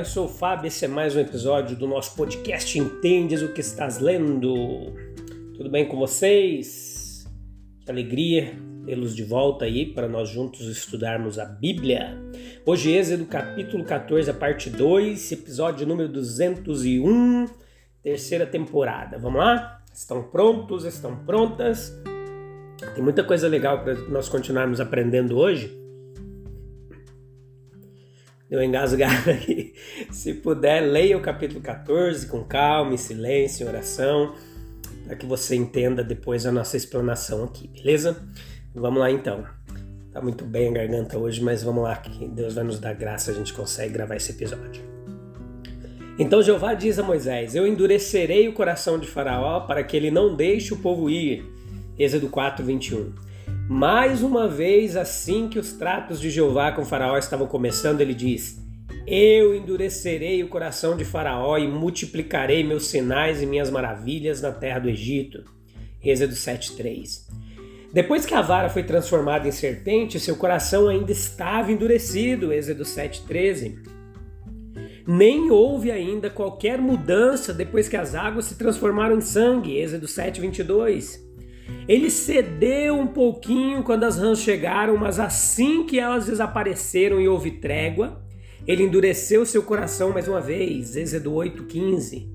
Eu sou o Fábio, esse é mais um episódio do nosso podcast Entendes o que estás lendo. Tudo bem com vocês? Que alegria tê-los de volta aí para nós juntos estudarmos a Bíblia. Hoje, Êxodo capítulo 14, a parte 2, episódio número 201, terceira temporada. Vamos lá? Estão prontos? Estão prontas? Tem muita coisa legal para nós continuarmos aprendendo hoje. Deu engasgado aqui. Se puder, leia o capítulo 14 com calma, em silêncio, em oração, para que você entenda depois a nossa explanação aqui, beleza? Vamos lá então. Tá muito bem a garganta hoje, mas vamos lá, que Deus vai nos dar graça, a gente consegue gravar esse episódio. Então Jeová diz a Moisés: Eu endurecerei o coração de Faraó para que ele não deixe o povo ir. Êxodo 4, 21. Mais uma vez, assim que os tratos de Jeová com Faraó estavam começando, ele diz: Eu endurecerei o coração de Faraó e multiplicarei meus sinais e minhas maravilhas na terra do Egito. Êxodo 7:3. Depois que a vara foi transformada em serpente, seu coração ainda estava endurecido. Êxodo 7:13. Nem houve ainda qualquer mudança depois que as águas se transformaram em sangue. Êxodo 7:22. Ele cedeu um pouquinho quando as rãs chegaram, mas assim que elas desapareceram e houve trégua, ele endureceu seu coração mais uma vez. Êxodo 8,15.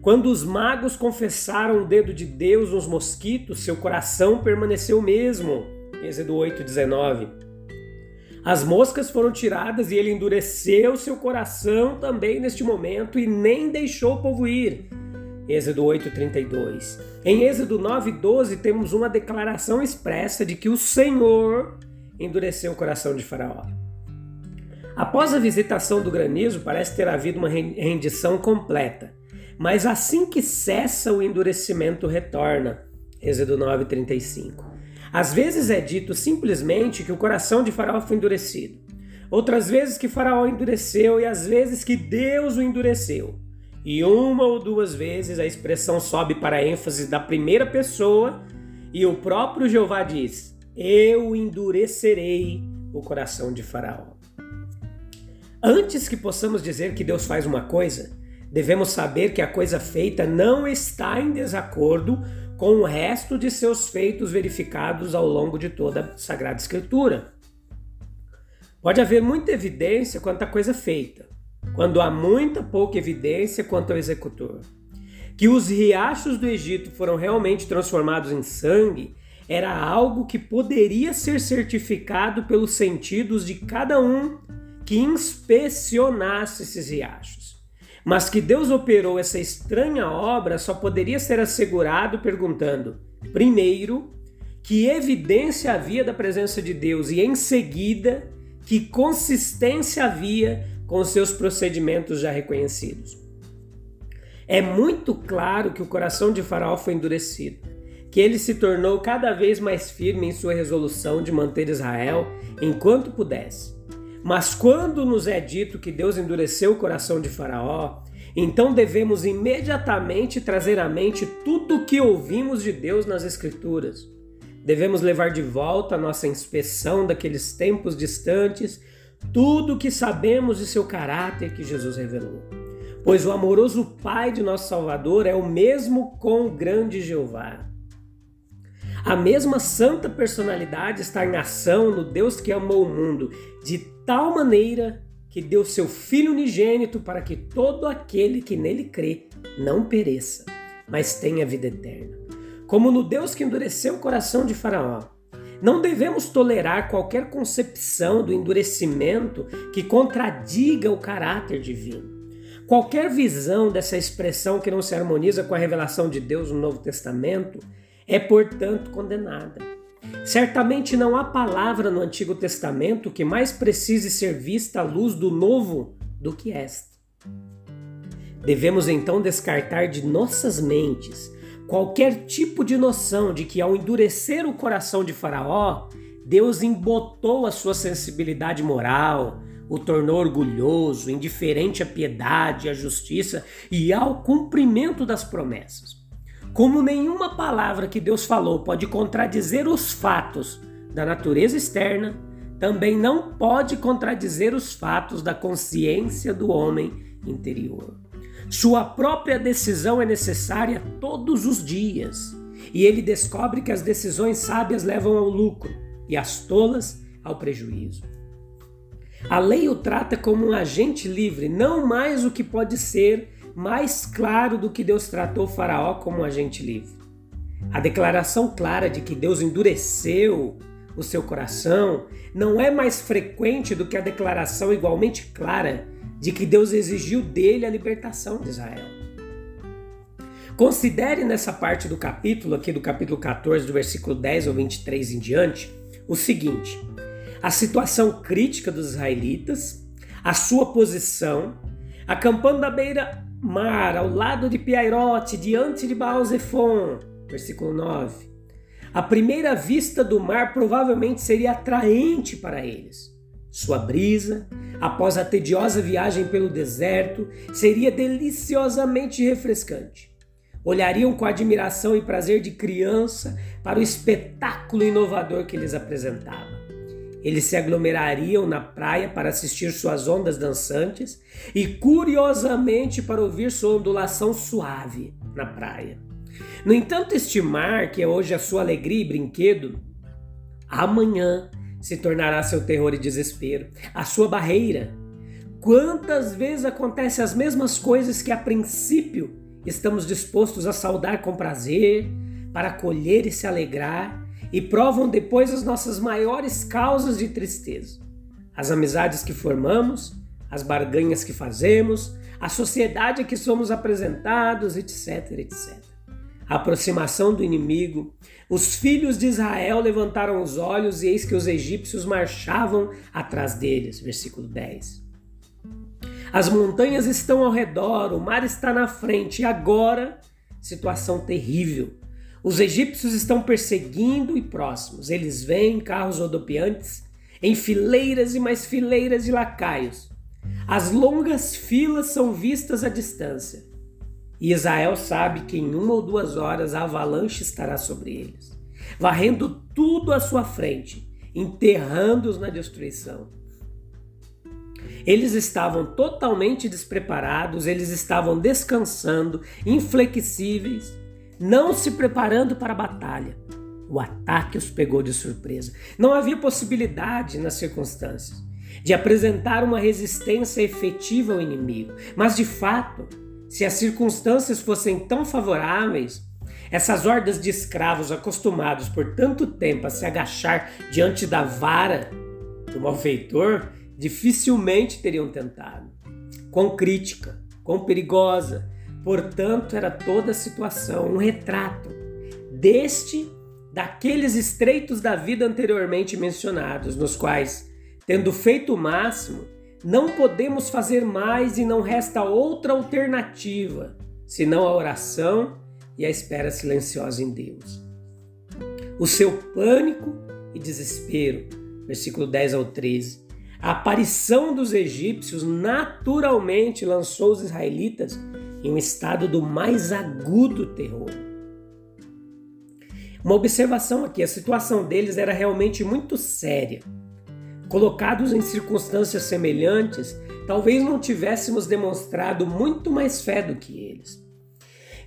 Quando os magos confessaram o dedo de Deus nos mosquitos, seu coração permaneceu o mesmo. Êxodo 8,19. As moscas foram tiradas e ele endureceu seu coração também neste momento e nem deixou o povo ir. Êxodo 8:32. Em Êxodo 9:12 temos uma declaração expressa de que o Senhor endureceu o coração de Faraó. Após a visitação do granizo, parece ter havido uma rendição completa. Mas assim que cessa o endurecimento retorna. Êxodo 9:35. Às vezes é dito simplesmente que o coração de Faraó foi endurecido. Outras vezes que Faraó endureceu e às vezes que Deus o endureceu. E uma ou duas vezes a expressão sobe para a ênfase da primeira pessoa e o próprio Jeová diz: Eu endurecerei o coração de Faraó. Antes que possamos dizer que Deus faz uma coisa, devemos saber que a coisa feita não está em desacordo com o resto de seus feitos verificados ao longo de toda a Sagrada Escritura. Pode haver muita evidência quanto à coisa feita, quando há muita pouca evidência quanto ao executor. Que os riachos do Egito foram realmente transformados em sangue era algo que poderia ser certificado pelos sentidos de cada um que inspecionasse esses riachos. Mas que Deus operou essa estranha obra só poderia ser assegurado perguntando, primeiro, que evidência havia da presença de Deus e, em seguida, que consistência havia com seus procedimentos já reconhecidos. É muito claro que o coração de Faraó foi endurecido, que ele se tornou cada vez mais firme em sua resolução de manter Israel enquanto pudesse. Mas quando nos é dito que Deus endureceu o coração de Faraó, então devemos imediatamente trazer à mente tudo o que ouvimos de Deus nas Escrituras. Devemos levar de volta a nossa inspeção daqueles tempos distantes tudo o que sabemos de seu caráter que Jesus revelou. Pois o amoroso Pai de nosso Salvador é o mesmo com o grande Jeová. A mesma santa personalidade está em ação no Deus que amou o mundo de tal maneira que deu seu Filho unigênito para que todo aquele que nele crê não pereça, mas tenha vida eterna. Como no Deus que endureceu o coração de Faraó, não devemos tolerar qualquer concepção do endurecimento que contradiga o caráter divino. Qualquer visão dessa expressão que não se harmoniza com a revelação de Deus no Novo Testamento é, portanto, condenada. Certamente não há palavra no Antigo Testamento que mais precise ser vista à luz do Novo do que esta. Devemos então descartar de nossas mentes qualquer tipo de noção de que, ao endurecer o coração de Faraó, Deus embotou a sua sensibilidade moral, o tornou orgulhoso, indiferente à piedade, à justiça e ao cumprimento das promessas. Como nenhuma palavra que Deus falou pode contradizer os fatos da natureza externa, também não pode contradizer os fatos da consciência do homem interior. Sua própria decisão é necessária todos os dias, e ele descobre que as decisões sábias levam ao lucro e as tolas ao prejuízo. A lei o trata como um agente livre, não mais o que pode ser mais claro do que Deus tratou Faraó como um agente livre. A declaração clara de que Deus endureceu o seu coração não é mais frequente do que a declaração igualmente clara de que Deus exigiu dele a libertação de Israel. Considere nessa parte do capítulo, aqui do capítulo 14, do versículo 10 ao 23 em diante, o seguinte: a situação crítica dos israelitas, a sua posição, acampando à beira-mar, ao lado de Piairote, diante de Baal-Zephon, versículo 9. A primeira vista do mar provavelmente seria atraente para eles. Sua brisa, após a tediosa viagem pelo deserto, seria deliciosamente refrescante. Olhariam com admiração e prazer de criança para o espetáculo inovador que lhes apresentava. Eles se aglomerariam na praia para assistir suas ondas dançantes e, curiosamente, para ouvir sua ondulação suave na praia. No entanto, este mar, que é hoje a sua alegria e brinquedo, amanhã se tornará seu terror e desespero, a sua barreira. Quantas vezes acontecem as mesmas coisas que a princípio estamos dispostos a saudar com prazer, para acolher e se alegrar, e provam depois as nossas maiores causas de tristeza. As amizades que formamos, as barganhas que fazemos, a sociedade a que somos apresentados, etc, etc. A aproximação do inimigo, os filhos de Israel levantaram os olhos e eis que os egípcios marchavam atrás deles. Versículo 10. As montanhas estão ao redor, o mar está na frente, e agora, situação terrível. Os egípcios estão perseguindo e próximos. Eles vêm em carros rodopiantes, em fileiras e mais fileiras de lacaios. As longas filas são vistas à distância. E Israel sabe que em uma ou duas horas a avalanche estará sobre eles, varrendo tudo à sua frente, enterrando-os na destruição. Eles estavam totalmente despreparados, eles estavam descansando, inflexíveis não se preparando para a batalha. O ataque os pegou de surpresa. Não havia possibilidade, nas circunstâncias, de apresentar uma resistência efetiva ao inimigo. Mas, de fato, se as circunstâncias fossem tão favoráveis, essas hordas de escravos acostumados por tanto tempo a se agachar diante da vara do malfeitor dificilmente teriam tentado. Quão crítica, quão perigosa, Portanto, era toda a situação um retrato deste, daqueles estreitos da vida anteriormente mencionados, nos quais, tendo feito o máximo, não podemos fazer mais e não resta outra alternativa senão a oração e a espera silenciosa em Deus. O seu pânico e desespero, versículo 10 ao 13. A aparição dos egípcios naturalmente lançou os israelitas em um estado do mais agudo terror. Uma observação aqui: a situação deles era realmente muito séria. Colocados em circunstâncias semelhantes, talvez não tivéssemos demonstrado muito mais fé do que eles.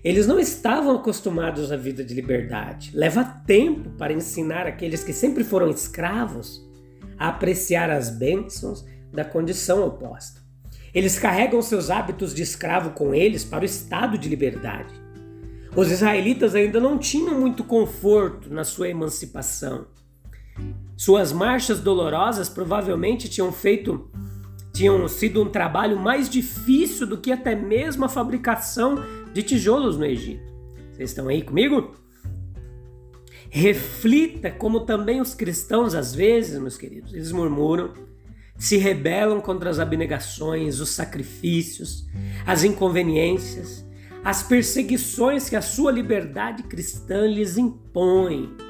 Eles não estavam acostumados à vida de liberdade. Leva tempo para ensinar aqueles que sempre foram escravos a apreciar as bênçãos da condição oposta. Eles carregam seus hábitos de escravo com eles para o estado de liberdade. Os israelitas ainda não tinham muito conforto na sua emancipação. Suas marchas dolorosas provavelmente tinham feito tinham sido um trabalho mais difícil do que até mesmo a fabricação de tijolos no Egito. Vocês estão aí comigo? Reflita como também os cristãos, às vezes, meus queridos, eles murmuram, se rebelam contra as abnegações, os sacrifícios, as inconveniências, as perseguições que a sua liberdade cristã lhes impõe.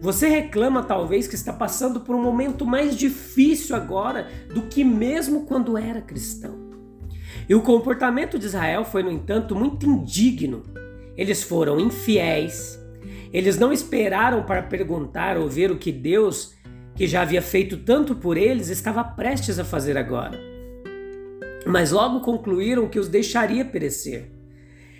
Você reclama talvez que está passando por um momento mais difícil agora do que mesmo quando era cristão. E o comportamento de Israel foi, no entanto, muito indigno. Eles foram infiéis, eles não esperaram para perguntar ou ver o que Deus, que já havia feito tanto por eles, estava prestes a fazer agora. Mas logo concluíram que os deixaria perecer.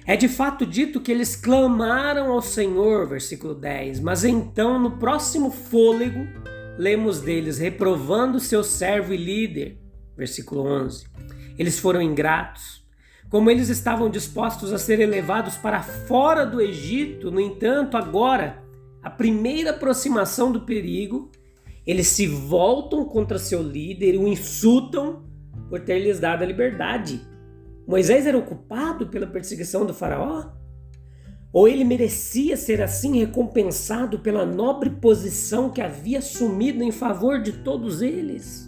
É de fato dito que eles clamaram ao Senhor, versículo 10, mas então no próximo fôlego lemos deles reprovando seu servo e líder, versículo 11. Eles foram ingratos. Como eles estavam dispostos a ser elevados para fora do Egito, no entanto, agora, a primeira aproximação do perigo, eles se voltam contra seu líder e o insultam por ter lhes dado a liberdade. Moisés era ocupado pela perseguição do Faraó? Ou ele merecia ser assim recompensado pela nobre posição que havia assumido em favor de todos eles?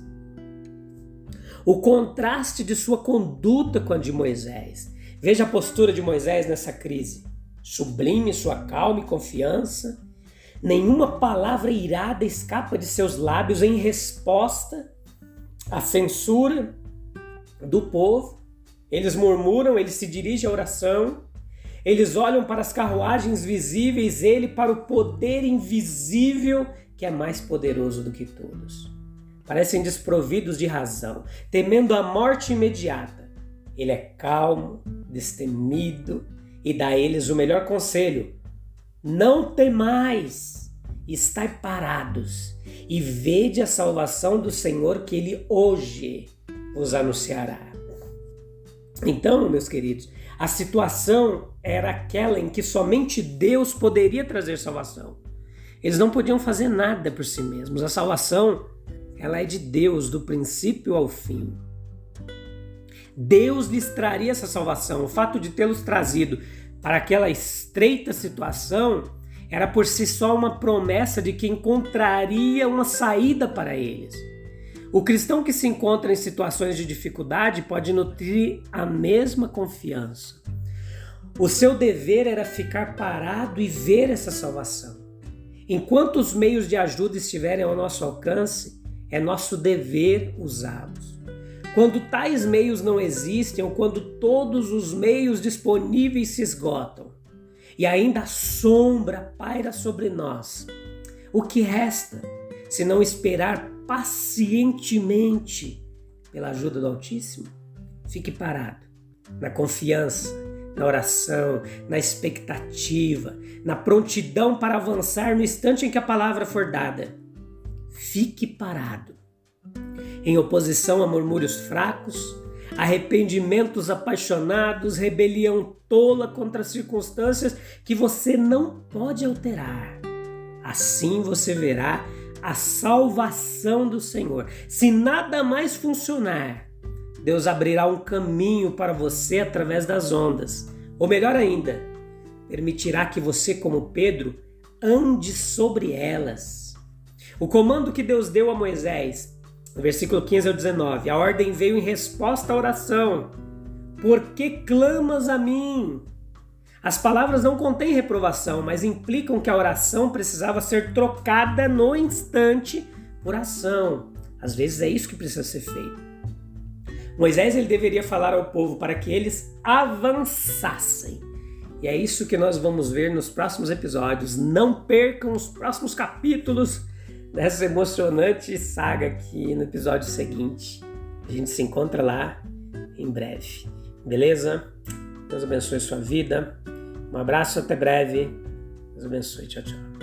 o contraste de sua conduta com a de Moisés. Veja a postura de Moisés nessa crise. Sublime sua calma e confiança. Nenhuma palavra irada escapa de seus lábios em resposta à censura do povo. Eles murmuram, ele se dirige à oração. Eles olham para as carruagens visíveis, ele para o poder invisível que é mais poderoso do que todos parecem desprovidos de razão, temendo a morte imediata. Ele é calmo, destemido e dá a eles o melhor conselho: não temais, estai parados e vede a salvação do Senhor que ele hoje vos anunciará. Então, meus queridos, a situação era aquela em que somente Deus poderia trazer salvação. Eles não podiam fazer nada por si mesmos. A salvação ela é de Deus do princípio ao fim. Deus lhes traria essa salvação. O fato de tê-los trazido para aquela estreita situação era por si só uma promessa de que encontraria uma saída para eles. O cristão que se encontra em situações de dificuldade pode nutrir a mesma confiança. O seu dever era ficar parado e ver essa salvação. Enquanto os meios de ajuda estiverem ao nosso alcance, é nosso dever usá-los. Quando tais meios não existem ou quando todos os meios disponíveis se esgotam e ainda a sombra paira sobre nós, o que resta se não esperar pacientemente pela ajuda do Altíssimo? Fique parado, na confiança, na oração, na expectativa, na prontidão para avançar no instante em que a palavra for dada fique parado. Em oposição a murmúrios fracos, arrependimentos apaixonados, rebelião tola contra circunstâncias que você não pode alterar. Assim você verá a salvação do Senhor. Se nada mais funcionar, Deus abrirá um caminho para você através das ondas. Ou melhor ainda, permitirá que você, como Pedro, ande sobre elas. O comando que Deus deu a Moisés, no versículo 15 ao 19, a ordem veio em resposta à oração: Por que clamas a mim? As palavras não contêm reprovação, mas implicam que a oração precisava ser trocada no instante por ação. Às vezes é isso que precisa ser feito. Moisés ele deveria falar ao povo para que eles avançassem. E é isso que nós vamos ver nos próximos episódios. Não percam os próximos capítulos dessa emocionante saga aqui no episódio seguinte. A gente se encontra lá em breve. Beleza? Deus abençoe sua vida. Um abraço, até breve. Deus abençoe. Tchau, tchau.